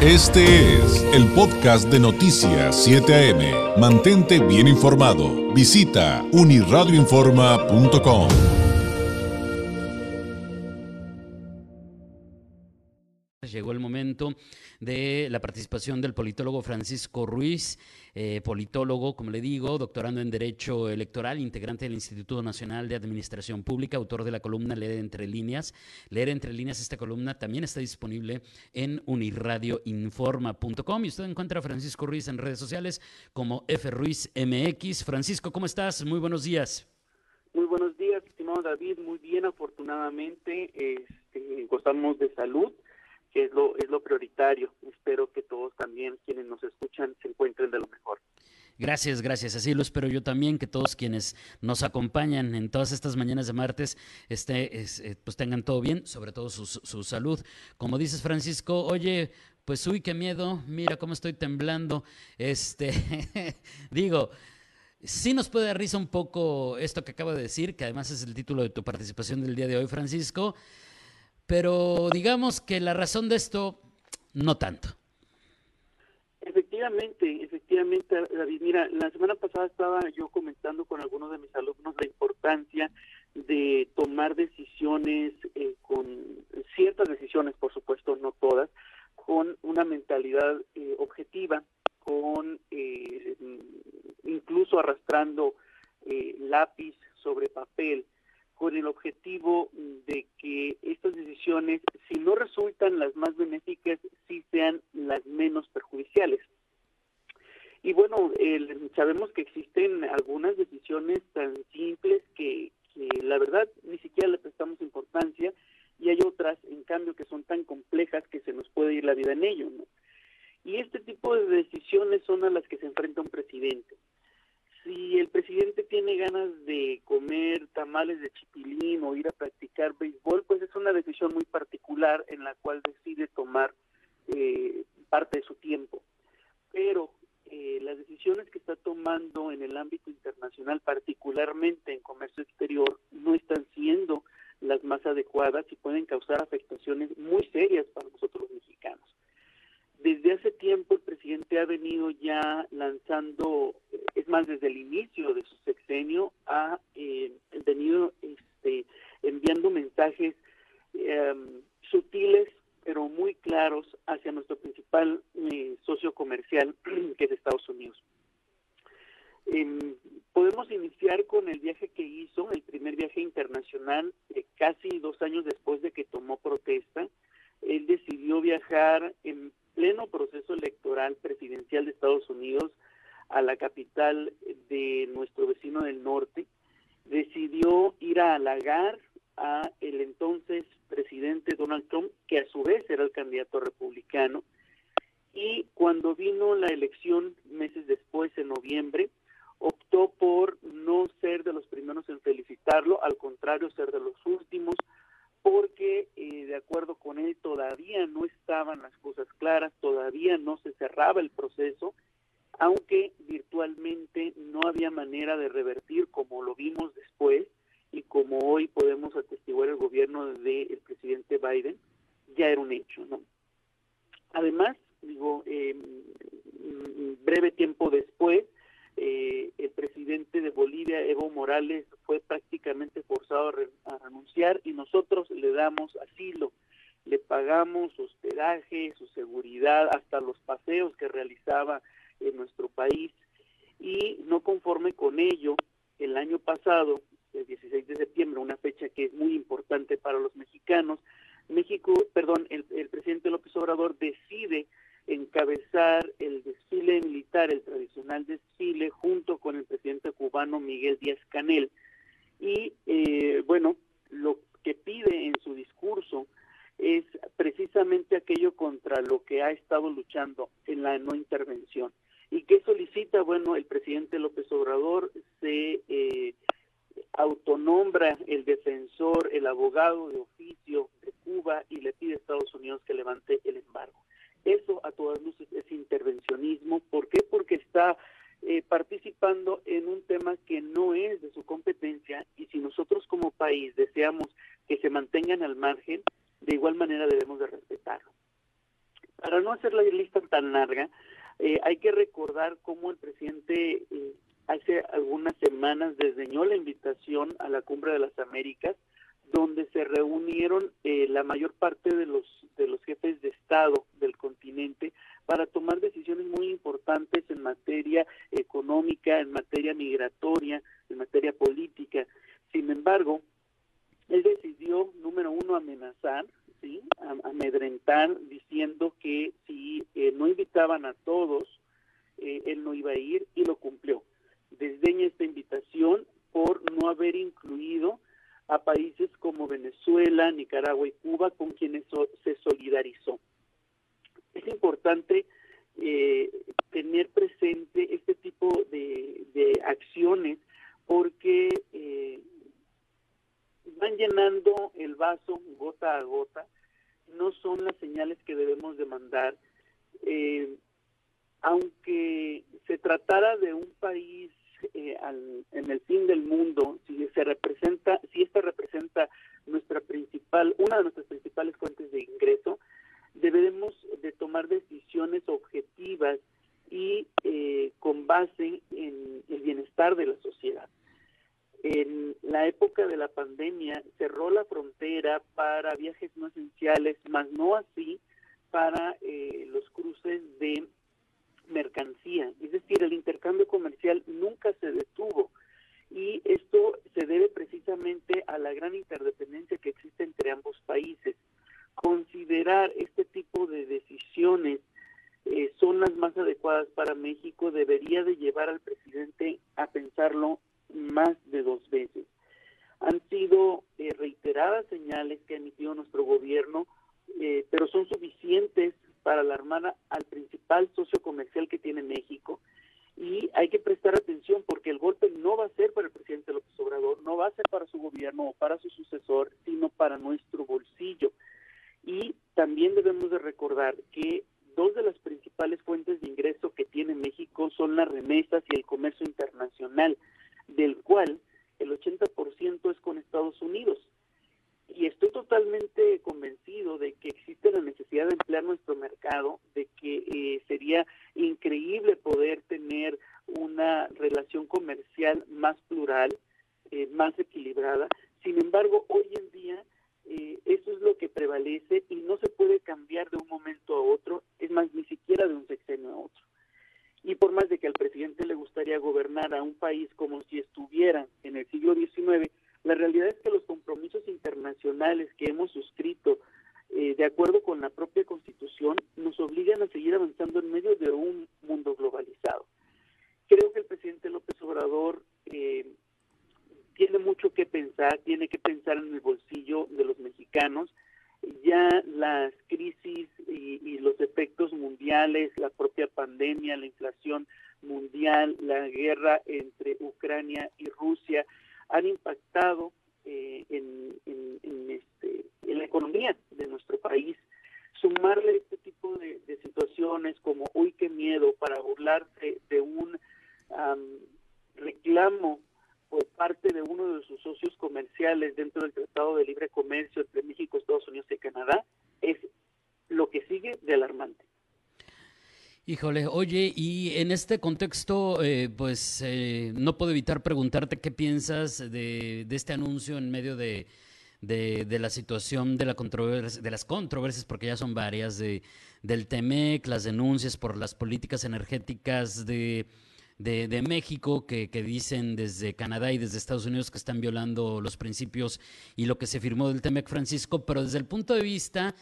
Este es el podcast de Noticias 7 AM. Mantente bien informado. Visita uniradioinforma.com. Llegó el momento de la participación del politólogo Francisco Ruiz, eh, politólogo, como le digo, doctorando en Derecho Electoral, integrante del Instituto Nacional de Administración Pública, autor de la columna Leer entre líneas. Leer entre líneas, esta columna también está disponible en uniradioinforma.com y usted encuentra a Francisco Ruiz en redes sociales como FRuizMX. Francisco, ¿cómo estás? Muy buenos días. Muy buenos días, estimado David. Muy bien, afortunadamente, este, gozamos de salud que es lo, es lo prioritario. Espero que todos también, quienes nos escuchan, se encuentren de lo mejor. Gracias, gracias. Así lo espero yo también, que todos quienes nos acompañan en todas estas mañanas de martes este, eh, pues tengan todo bien, sobre todo su, su salud. Como dices, Francisco, oye, pues uy, qué miedo, mira cómo estoy temblando. Este, digo, sí nos puede dar risa un poco esto que acabo de decir, que además es el título de tu participación del día de hoy, Francisco. Pero digamos que la razón de esto, no tanto. Efectivamente, efectivamente, David. Mira, la semana pasada estaba yo comentando con algunos de mis alumnos la importancia de tomar decisiones, eh, con ciertas decisiones, por supuesto, no todas, con una mentalidad eh, objetiva, con eh, incluso arrastrando lápiz sobre papel, con el objetivo de que decisiones, si no resultan las más benéficas, sí sean las menos perjudiciales. Y bueno, sabemos que existen algunas decisiones tan simples que, la verdad ni siquiera le prestamos importancia y hay otras, en cambio, que son tan complejas que se nos puede ir la vida en ello. Y este tipo de decisiones son a las que se enfrenta un presidente si el presidente tiene ganas de comer tamales de chipilín o ir a practicar béisbol, pues es una decisión muy particular en la cual decide tomar eh, parte de su tiempo. Pero eh, las decisiones que está tomando en el ámbito internacional, particularmente en comercio exterior, no están siendo las más adecuadas y pueden causar afectaciones muy serias para nosotros mexicanos. Desde hace tiempo el presidente ha venido ya lanzando más desde el inicio de su sexenio ha eh, venido este, enviando mensajes em, sutiles pero muy claros hacia nuestro principal eh, socio comercial que es Estados Unidos. Em, podemos iniciar con el viaje que hizo, el primer viaje internacional, eh, casi dos años después de que tomó protesta. Él decidió viajar en pleno proceso electoral presidencial de Estados Unidos a la capital de nuestro vecino del norte, decidió ir a halagar a el entonces presidente Donald Trump, que a su vez era el candidato republicano, y cuando vino la elección meses después, en noviembre, optó por no ser de los primeros en felicitarlo, al contrario, ser de los últimos, porque eh, de acuerdo con él todavía no estaban las cosas claras, todavía no se cerraba el proceso aunque virtualmente no había manera de revertir como lo vimos después y como hoy podemos atestiguar el gobierno del presidente Biden, ya era un hecho, ¿no? Además, digo, eh, breve tiempo después, eh, el presidente de Bolivia, Evo Morales, fue prácticamente forzado a, renunciar y nosotros le damos asilo, le pagamos hospedaje, su seguridad, hasta los paseos que realizaba en nuestro país. Y no conforme con ello, el año pasado, el 16 de septiembre, una fecha que es muy importante para los mexicanos, México, perdón, el, el presidente López Obrador decide encabezar el desfile militar, el tradicional desfile, junto con el presidente cubano Miguel Díaz Canel. Y eh, bueno, lo que pide en su discurso es precisamente aquello contra lo que ha estado luchando en la no intervención. ¿Y qué solicita? Bueno, el presidente López Obrador se eh, autonombra el defensor, el abogado de oficio de Cuba y le pide a Estados Unidos que levante el embargo. Eso a todas luces es intervencionismo. ¿Por qué? Porque está eh, participando en un tema que no es de su competencia y si nosotros como país deseamos que se mantengan al margen, de igual manera debemos de respetarlo. para no hacer la lista tan larga, eh, hay que recordar cómo el presidente eh, hace algunas semanas desdeñó la invitación a la Cumbre de las Américas, donde se reunieron eh, la mayor parte de los de los jefes de Estado del continente para tomar decisiones muy importantes en materia económica, en materia migratoria, en materia política. Sin embargo, él decidió, número uno, amenazar, ¿sí? amedrentar, diciendo que si eh, no invitaban a todos, eh, él no iba a ir y lo cumplió. Desdeña esta invitación por no haber incluido a países como Venezuela, Nicaragua y Cuba, con quienes se solidarizó. Es importante eh, tener presente este tipo de, acciones porque eh, van llenando el vaso gota a gota, no son las señales que debemos de mandar. Eh, aunque se tratara de un país eh, en el fin del mundo, si se representa, si esta representa nuestra principal, una de nuestras principales fuentes de ingreso, debemos de tomar decisiones objetivas y eh, con base en el bienestar de la sociedad. En la época de la pandemia cerró la frontera para viajes no esenciales, más no así para eh, los cruces de mercancía. Es decir, el intercambio comercial nunca se detuvo y esto se debe precisamente a la gran interdependencia que existe entre ambos países. Considerar este tipo de decisiones eh, son las más adecuadas para México debería de llevar al presidente a pensarlo más de dos veces. Han sido eh, reiteradas señales que ha emitido nuestro gobierno, eh, pero son suficientes para alarmar al principal socio comercial que tiene México. Y hay que prestar atención porque el golpe no va a ser para el presidente López Obrador, no va a ser para su gobierno o para su sucesor, sino para nuestro bolsillo. Y también debemos de recordar que dos de las principales fuentes de ingreso que tiene México son las remesas y el comercio internacional del cual el 80% es con Estados Unidos. Y estoy totalmente convencido de que existe la necesidad de emplear nuestro mercado, de que eh, sería increíble poder tener una relación comercial más plural, eh, más equilibrada. Sin embargo, hoy en día eh, eso es lo que prevalece y no se puede cambiar de un momento a otro, es más, ni siquiera de un sexenio a otro y por más de que al presidente le gustaría gobernar a un país como si estuviera en el siglo XIX, la realidad es que los compromisos que hemos suscrito eh, de acuerdo con la propia constitución nos obligan a seguir avanzando en medio de un mundo globalizado. Creo que el presidente López Obrador eh, tiene mucho que pensar, tiene que pensar en el bolsillo de los mexicanos, ya las crisis y, los efectos mundiales, la propia pandemia, la inflación mundial, la guerra entre Ucrania y Rusia han impactado eh, en, este, en la economía de nuestro país. Sumarle este tipo de, situaciones como, uy, qué miedo, para burlarse de un reclamo por parte de uno de sus socios comerciales dentro del Tratado de Libre Comercio entre México, Estados Unidos y Canadá, es lo que sigue de alarmante. Híjole, oye, y en este contexto, eh, pues eh, no puedo evitar preguntarte qué piensas de, este anuncio en medio de, de, la situación de, la controversia, de las controversias, porque ya son varias, de, del TEMEC, las denuncias por las políticas energéticas de de, México que, que, dicen desde Canadá y desde Estados Unidos que están violando los principios y lo que se firmó del TEMEC Francisco, pero desde el punto de vista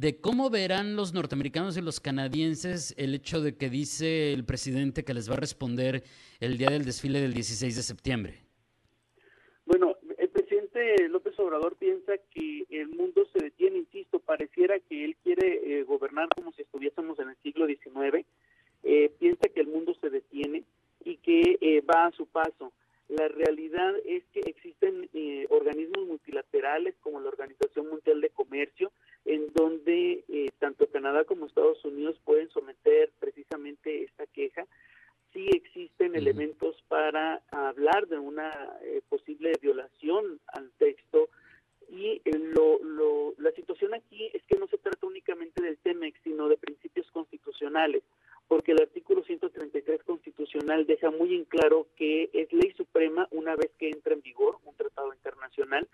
de cómo verán los norteamericanos y los canadienses el hecho de que dice el presidente que les va a responder el día del desfile del 16 de septiembre. Bueno, el presidente López Obrador piensa que el mundo se detiene, insisto, pareciera que él quiere eh, gobernar como si estuviésemos en el siglo XIX eh, piensa que el mundo se detiene y que eh, va a su paso. La realidad es que existen eh, organismos multilaterales como la Organización Mundial de Comercio, en donde tanto Canadá como Estados Unidos pueden someter precisamente esta queja. Sí elementos para hablar de una posible violación al texto. Y lo, lo, la situación aquí es que no se trata únicamente del TEMEX, sino de principios internacionales, porque el artículo 133 constitucional deja muy en claro que es ley suprema una vez que entra en vigor un tratado internacional,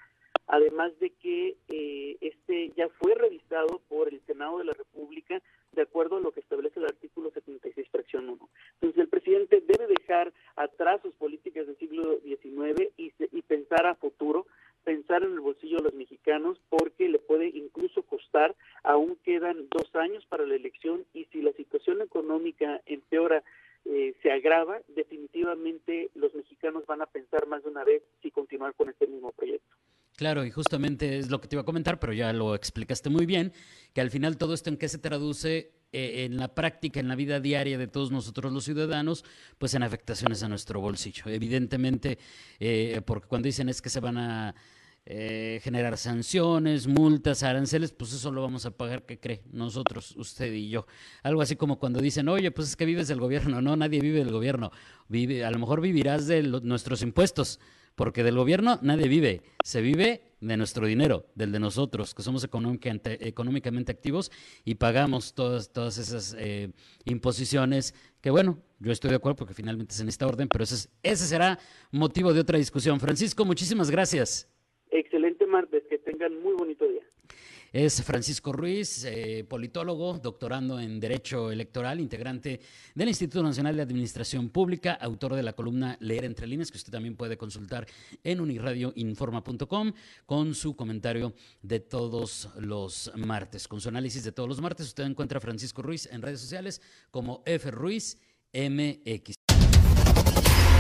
además de que eh, este ya fue revisado por el Senado de la República de acuerdo a lo que establece el artículo 76, fracción 1. Entonces, el presidente debe dejar atrás sus políticas del siglo XIX y, y pensar a futuro, pensar en el bolsillo de los mexicanos, porque le puede incluso costar, aún quedan dos años para la elección, y si la situación económica empeora, eh, se agrava, definitivamente los mexicanos van a pensar más de una vez si continuar con este mismo proyecto. Claro, y justamente es lo que te iba a comentar, pero ya lo explicaste muy bien, que al final todo esto en qué se traduce eh, en la práctica, en la vida diaria de todos nosotros los ciudadanos, pues en afectaciones a nuestro bolsillo. Evidentemente, eh, porque cuando dicen es que se van a eh, generar sanciones, multas, aranceles, pues eso lo vamos a pagar, ¿qué cree? Nosotros, usted y yo. Algo así como cuando dicen, oye, pues es que vives del gobierno. No, nadie vive del gobierno. Vive, a lo mejor vivirás de nuestros impuestos porque del gobierno nadie vive, se vive de nuestro dinero, del de nosotros, que somos económicamente activos y pagamos todas, todas esas eh, imposiciones, que bueno, yo estoy de acuerdo porque finalmente es en esta orden, pero ese, ese será motivo de otra discusión. Francisco, muchísimas gracias. Excelente martes, que tengan muy bonito día. Es Francisco Ruiz, eh, politólogo, doctorando en Derecho Electoral, integrante del Instituto Nacional de Administración Pública, autor de la columna Leer entre líneas, que usted también puede consultar en unirradioinforma.com, con su comentario de todos los martes. Con su análisis de todos los martes, usted encuentra a Francisco Ruiz en redes sociales como F. Ruiz MX.